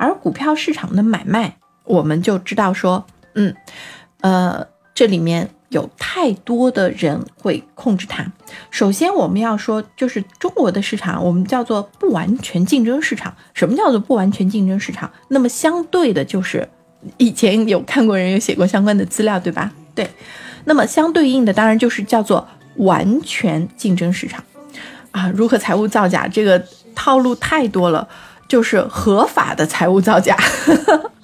而股票市场的买卖，我们就知道说，嗯，呃，这里面有太多的人会控制它。首先，我们要说，就是中国的市场，我们叫做不完全竞争市场。什么叫做不完全竞争市场？那么相对的，就是以前有看过人有写过相关的资料，对吧？对。那么相对应的，当然就是叫做完全竞争市场。啊，如何财务造假？这个套路太多了，就是合法的财务造假。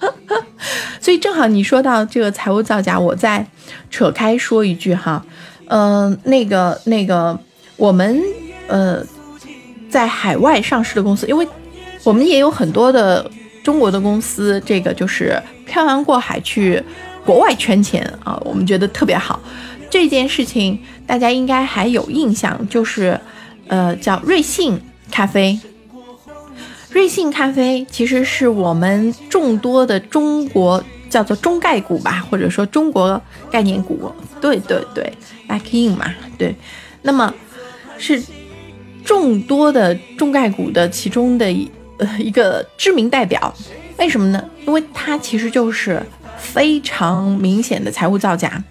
所以正好你说到这个财务造假，我再扯开说一句哈，嗯，那个那个，我们呃在海外上市的公司，因为我们也有很多的中国的公司，这个就是漂洋过海去国外圈钱啊，我们觉得特别好。这件事情大家应该还有印象，就是。呃，叫瑞幸咖啡。瑞幸咖啡其实是我们众多的中国叫做中概股吧，或者说中国概念股。对对对，back in 嘛，对。那么是众多的中概股的其中的一呃一个知名代表。为什么呢？因为它其实就是非常明显的财务造假。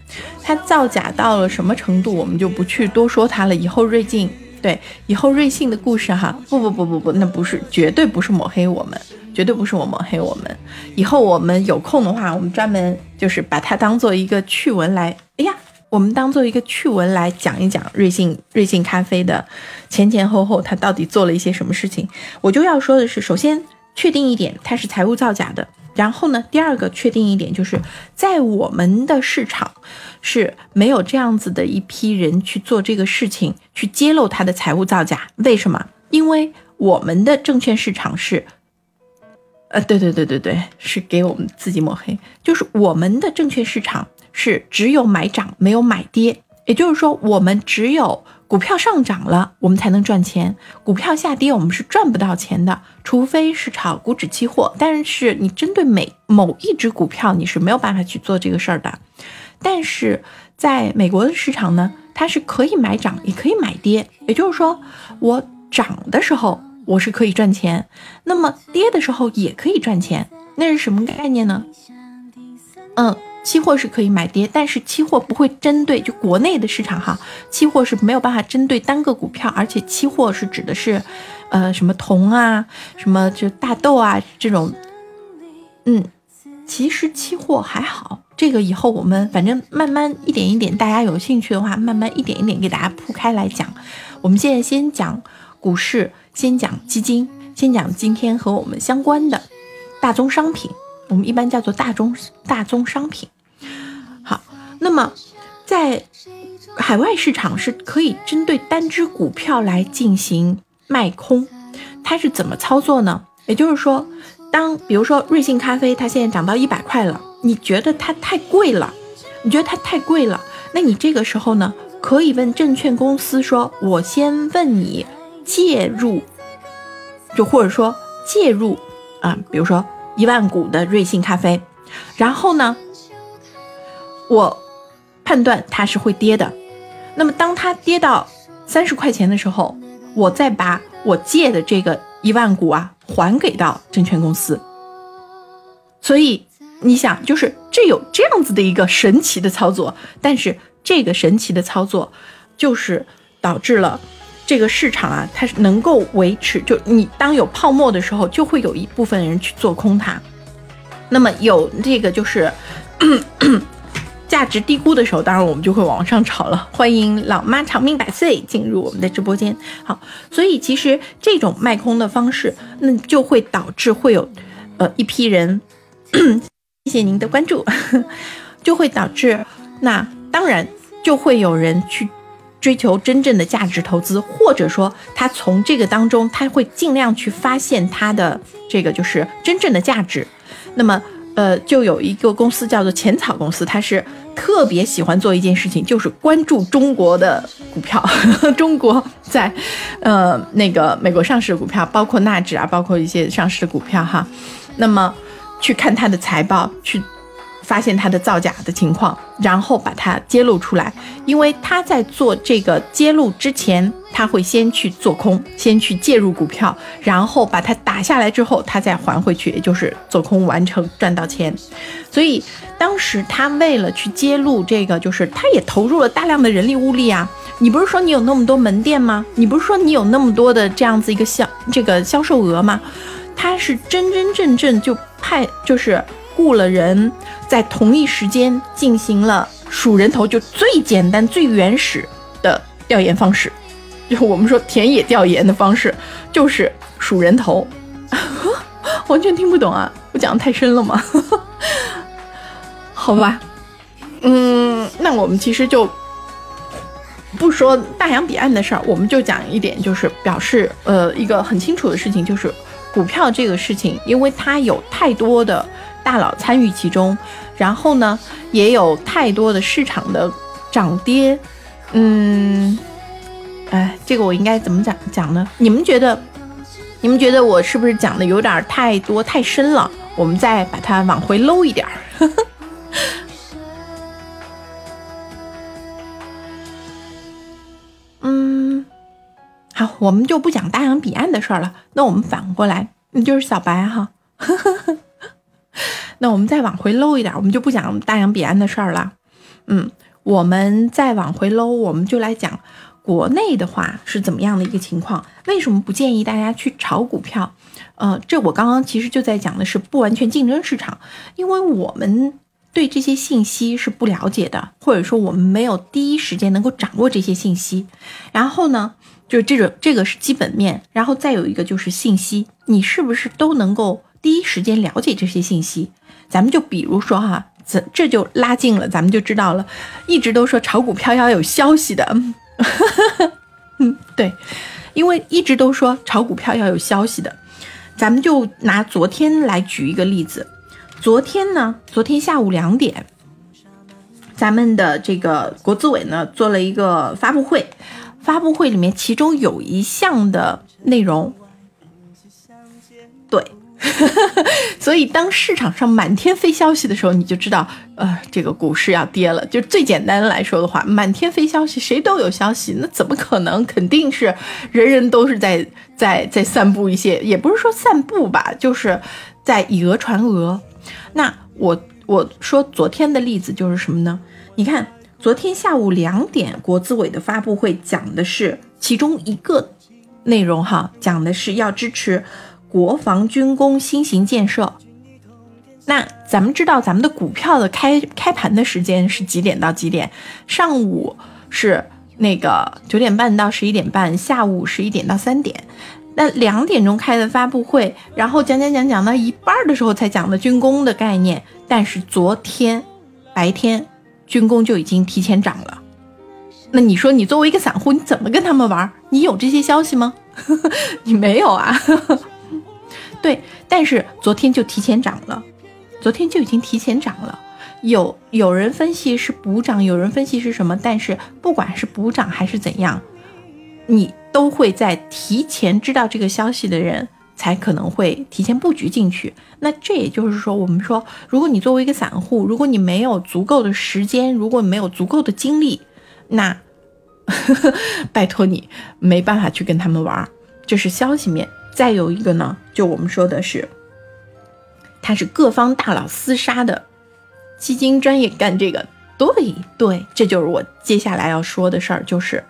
它造假到了什么程度，我们就不去多说它了。以后瑞幸。对，以后瑞幸的故事哈，不不不不不，那不是，绝对不是抹黑我们，绝对不是我抹黑我们。以后我们有空的话，我们专门就是把它当做一个趣闻来，哎呀，我们当做一个趣闻来讲一讲瑞幸瑞幸咖啡的前前后后，他到底做了一些什么事情。我就要说的是，首先确定一点，它是财务造假的。然后呢，第二个确定一点，就是在我们的市场。是没有这样子的一批人去做这个事情，去揭露他的财务造假。为什么？因为我们的证券市场是，呃，对对对对对，是给我们自己抹黑。就是我们的证券市场是只有买涨没有买跌，也就是说，我们只有股票上涨了，我们才能赚钱；股票下跌，我们是赚不到钱的，除非是炒股指期货。但是你针对每某一只股票，你是没有办法去做这个事儿的。但是在美国的市场呢，它是可以买涨，也可以买跌。也就是说，我涨的时候我是可以赚钱，那么跌的时候也可以赚钱。那是什么概念呢？嗯，期货是可以买跌，但是期货不会针对就国内的市场哈，期货是没有办法针对单个股票，而且期货是指的是，呃，什么铜啊，什么就大豆啊这种。嗯，其实期货还好。这个以后我们反正慢慢一点一点，大家有兴趣的话，慢慢一点一点给大家铺开来讲。我们现在先讲股市，先讲基金，先讲今天和我们相关的大宗商品，我们一般叫做大宗大宗商品。那么在海外市场是可以针对单只股票来进行卖空，它是怎么操作呢？也就是说，当比如说瑞幸咖啡，它现在涨到一百块了。你觉得它太贵了，你觉得它太贵了，那你这个时候呢，可以问证券公司说：“我先问你介入，就或者说介入啊，比如说一万股的瑞幸咖啡，然后呢，我判断它是会跌的，那么当它跌到三十块钱的时候，我再把我借的这个一万股啊还给到证券公司，所以。”你想，就是这有这样子的一个神奇的操作，但是这个神奇的操作，就是导致了这个市场啊，它是能够维持。就你当有泡沫的时候，就会有一部分人去做空它。那么有这个就是价值低估的时候，当然我们就会往上炒了。欢迎老妈长命百岁进入我们的直播间。好，所以其实这种卖空的方式，那就会导致会有呃一批人。谢谢您的关注，就会导致那当然就会有人去追求真正的价值投资，或者说他从这个当中他会尽量去发现他的这个就是真正的价值。那么呃，就有一个公司叫做浅草公司，它是特别喜欢做一件事情，就是关注中国的股票，中国在呃那个美国上市的股票，包括纳指啊，包括一些上市的股票哈。那么。去看它的财报，去发现它的造假的情况，然后把它揭露出来。因为他在做这个揭露之前，他会先去做空，先去介入股票，然后把它打下来之后，他再还回去，也就是做空完成赚到钱。所以当时他为了去揭露这个，就是他也投入了大量的人力物力啊。你不是说你有那么多门店吗？你不是说你有那么多的这样子一个销这个销售额吗？他是真真正正就派就是。雇了人，在同一时间进行了数人头，就最简单、最原始的调研方式，就我们说田野调研的方式，就是数人头。完全听不懂啊！我讲的太深了吗？好吧，嗯，那我们其实就不说大洋彼岸的事儿，我们就讲一点，就是表示呃一个很清楚的事情，就是股票这个事情，因为它有太多的。大佬参与其中，然后呢，也有太多的市场的涨跌，嗯，哎，这个我应该怎么讲讲呢？你们觉得，你们觉得我是不是讲的有点太多太深了？我们再把它往回搂一点儿。嗯，好，我们就不讲大洋彼岸的事儿了。那我们反过来，你就是小白哈。呵呵呵那我们再往回搂一点，我们就不讲大洋彼岸的事儿了。嗯，我们再往回搂，我们就来讲国内的话是怎么样的一个情况？为什么不建议大家去炒股票？呃，这我刚刚其实就在讲的是不完全竞争市场，因为我们对这些信息是不了解的，或者说我们没有第一时间能够掌握这些信息。然后呢，就这种这个是基本面，然后再有一个就是信息，你是不是都能够第一时间了解这些信息？咱们就比如说哈，这这就拉近了，咱们就知道了。一直都说炒股票要有消息的，嗯，对，因为一直都说炒股票要有消息的。咱们就拿昨天来举一个例子，昨天呢，昨天下午两点，咱们的这个国资委呢做了一个发布会，发布会里面其中有一项的内容，所以，当市场上满天飞消息的时候，你就知道，呃，这个股市要跌了。就最简单来说的话，满天飞消息，谁都有消息，那怎么可能？肯定是人人都是在 在在散布一些，也不是说散布吧，就是在以讹传讹。那我我说昨天的例子就是什么呢？你看，昨天下午两点，国资委的发布会讲的是其中一个内容，哈，讲的是要支持。国防军工新型建设，那咱们知道咱们的股票的开开盘的时间是几点到几点？上午是那个九点半到十一点半，下午十一点到三点。那两点钟开的发布会，然后讲讲讲讲到一半的时候才讲的军工的概念。但是昨天白天军工就已经提前涨了。那你说你作为一个散户，你怎么跟他们玩？你有这些消息吗？你没有啊。对，但是昨天就提前涨了，昨天就已经提前涨了。有有人分析是补涨，有人分析是什么？但是不管是补涨还是怎样，你都会在提前知道这个消息的人才可能会提前布局进去。那这也就是说，我们说，如果你作为一个散户，如果你没有足够的时间，如果没有足够的精力，那 拜托你没办法去跟他们玩，这是消息面。再有一个呢，就我们说的是，他是各方大佬厮杀的基金专业干这个，对对，这就是我接下来要说的事儿，就是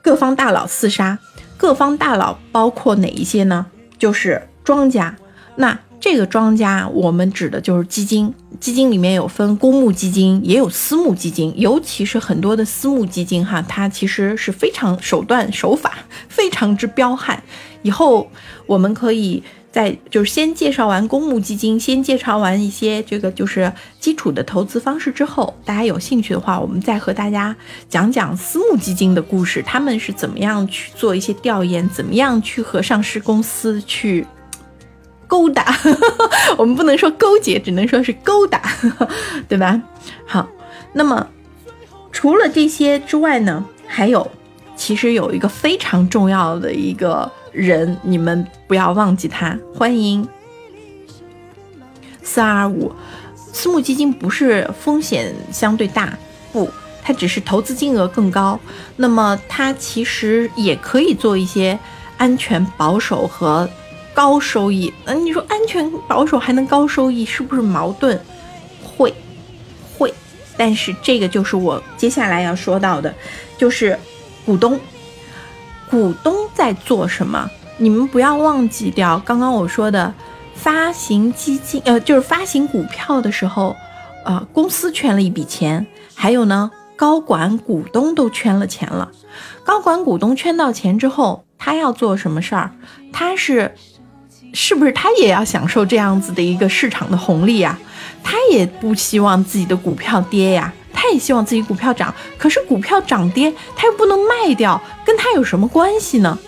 各方大佬厮杀，各方大佬包括哪一些呢？就是庄家，那。这个庄家，我们指的就是基金。基金里面有分公募基金，也有私募基金。尤其是很多的私募基金，哈，它其实是非常手段手法非常之彪悍。以后我们可以在就是先介绍完公募基金，先介绍完一些这个就是基础的投资方式之后，大家有兴趣的话，我们再和大家讲讲私募基金的故事，他们是怎么样去做一些调研，怎么样去和上市公司去。勾搭，我们不能说勾结，只能说是勾搭，对吧？好，那么除了这些之外呢，还有，其实有一个非常重要的一个人，你们不要忘记他。欢迎四二五，私募基金不是风险相对大，不，它只是投资金额更高。那么它其实也可以做一些安全、保守和高收益。嗯，你说安全、保守还能高收益，是不是矛盾？会，会。但是这个就是我接下来要说到的，就是股东。股东在做什么？你们不要忘记掉刚刚我说的。发行基金，呃，就是发行股票的时候，呃，公司圈了一笔钱，还有呢，高管股东都圈了钱了。高管股东圈到钱之后，他要做什么事儿？他是，是不是他也要享受这样子的一个市场的红利呀？他也不希望自己的股票跌呀，他也希望自己股票涨。可是股票涨跌，他又不能卖掉，那有什么关系呢？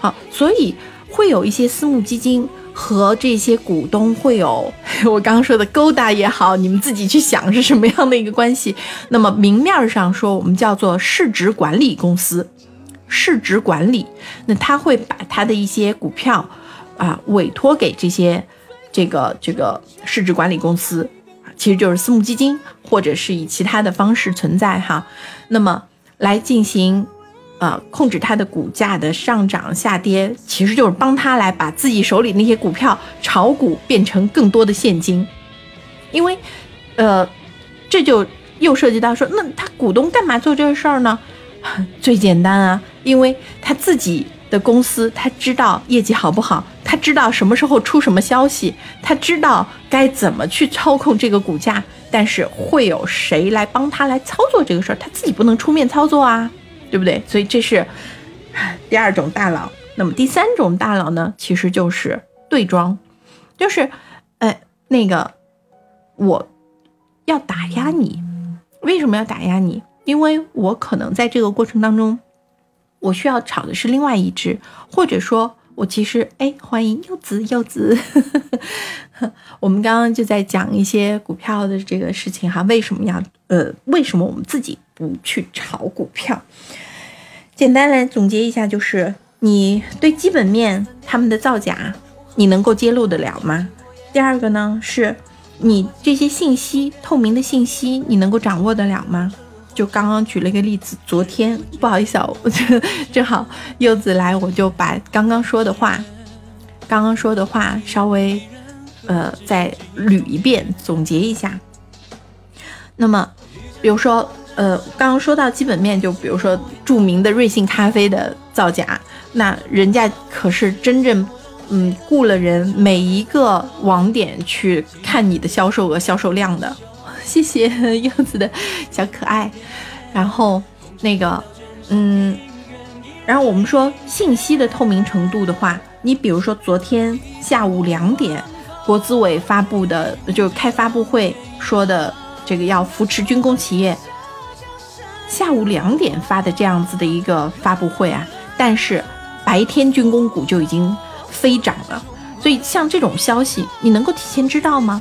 好，所以会有一些私募基金。和这些股东会有 我刚刚说的勾搭也好，你们自己去想是什么样的一个关系。那么明面上说，我们叫做市值管理公司，市值管理，那他会把他的一些股票啊委托给这些这个这个市值管理公司，其实就是私募基金，或者是以其他的方式存在哈。那么来进行。呃，控制它的股价的上涨下跌，其实就是帮他来把自己手里那些股票炒股变成更多的现金，因为，呃，这就又涉及到说，那他股东干嘛做这个事儿呢？最简单啊，因为他自己的公司，他知道业绩好不好，他知道什么时候出什么消息，他知道该怎么去操控这个股价，但是会有谁来帮他来操作这个事儿？他自己不能出面操作啊。对不对？所以这是第二种大佬。那么第三种大佬呢？其实就是对庄，就是，呃，那个我要打压你。为什么要打压你？因为我可能在这个过程当中，我需要炒的是另外一只，或者说，我其实哎，欢迎柚子，柚子呵呵。我们刚刚就在讲一些股票的这个事情哈。为什么要呃？为什么我们自己？不去炒股票，简单来总结一下，就是你对基本面他们的造假，你能够揭露得了吗？第二个呢，是你这些信息透明的信息，你能够掌握得了吗？就刚刚举了一个例子，昨天不好意思啊，我 正好柚子来，我就把刚刚说的话，刚刚说的话稍微呃再捋一遍，总结一下。那么，比如说。呃，刚刚说到基本面，就比如说著名的瑞幸咖啡的造假，那人家可是真正，嗯，雇了人每一个网点去看你的销售额、销售量的。谢谢柚子的小可爱。然后那个，嗯，然后我们说信息的透明程度的话，你比如说昨天下午两点，国资委发布的，就开发布会说的这个要扶持军工企业。下午两点发的这样子的一个发布会啊，但是白天军工股就已经飞涨了，所以像这种消息，你能够提前知道吗？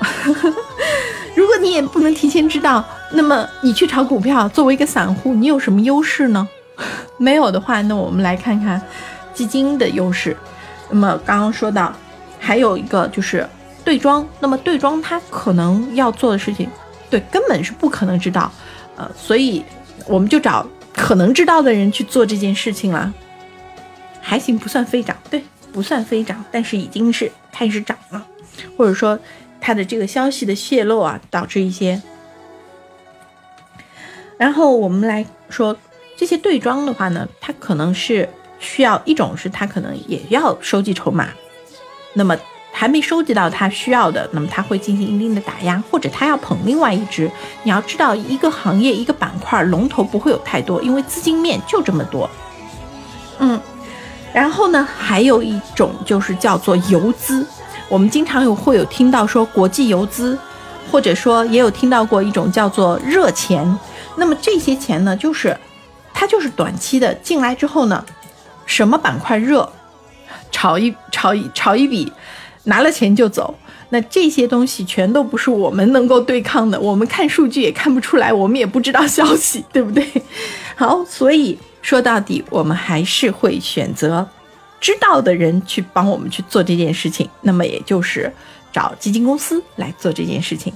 如果你也不能提前知道，那么你去炒股票，作为一个散户，你有什么优势呢？没有的话，那我们来看看基金的优势。那么刚刚说到，还有一个就是对庄，那么对庄它可能要做的事情，对，根本是不可能知道。呃，所以我们就找可能知道的人去做这件事情了，还行，不算飞涨，对，不算飞涨，但是已经是开始涨了，或者说它的这个消息的泄露啊，导致一些。然后我们来说这些对庄的话呢，它可能是需要一种是它可能也要收集筹码，那么。还没收集到他需要的，那么他会进行一定的打压，或者他要捧另外一只。你要知道，一个行业一个板块龙头不会有太多，因为资金面就这么多。嗯，然后呢，还有一种就是叫做游资，我们经常有会有听到说国际游资，或者说也有听到过一种叫做热钱。那么这些钱呢，就是它就是短期的进来之后呢，什么板块热，炒一炒一炒一笔。拿了钱就走，那这些东西全都不是我们能够对抗的。我们看数据也看不出来，我们也不知道消息，对不对？好，所以说到底，我们还是会选择知道的人去帮我们去做这件事情。那么也就是找基金公司来做这件事情。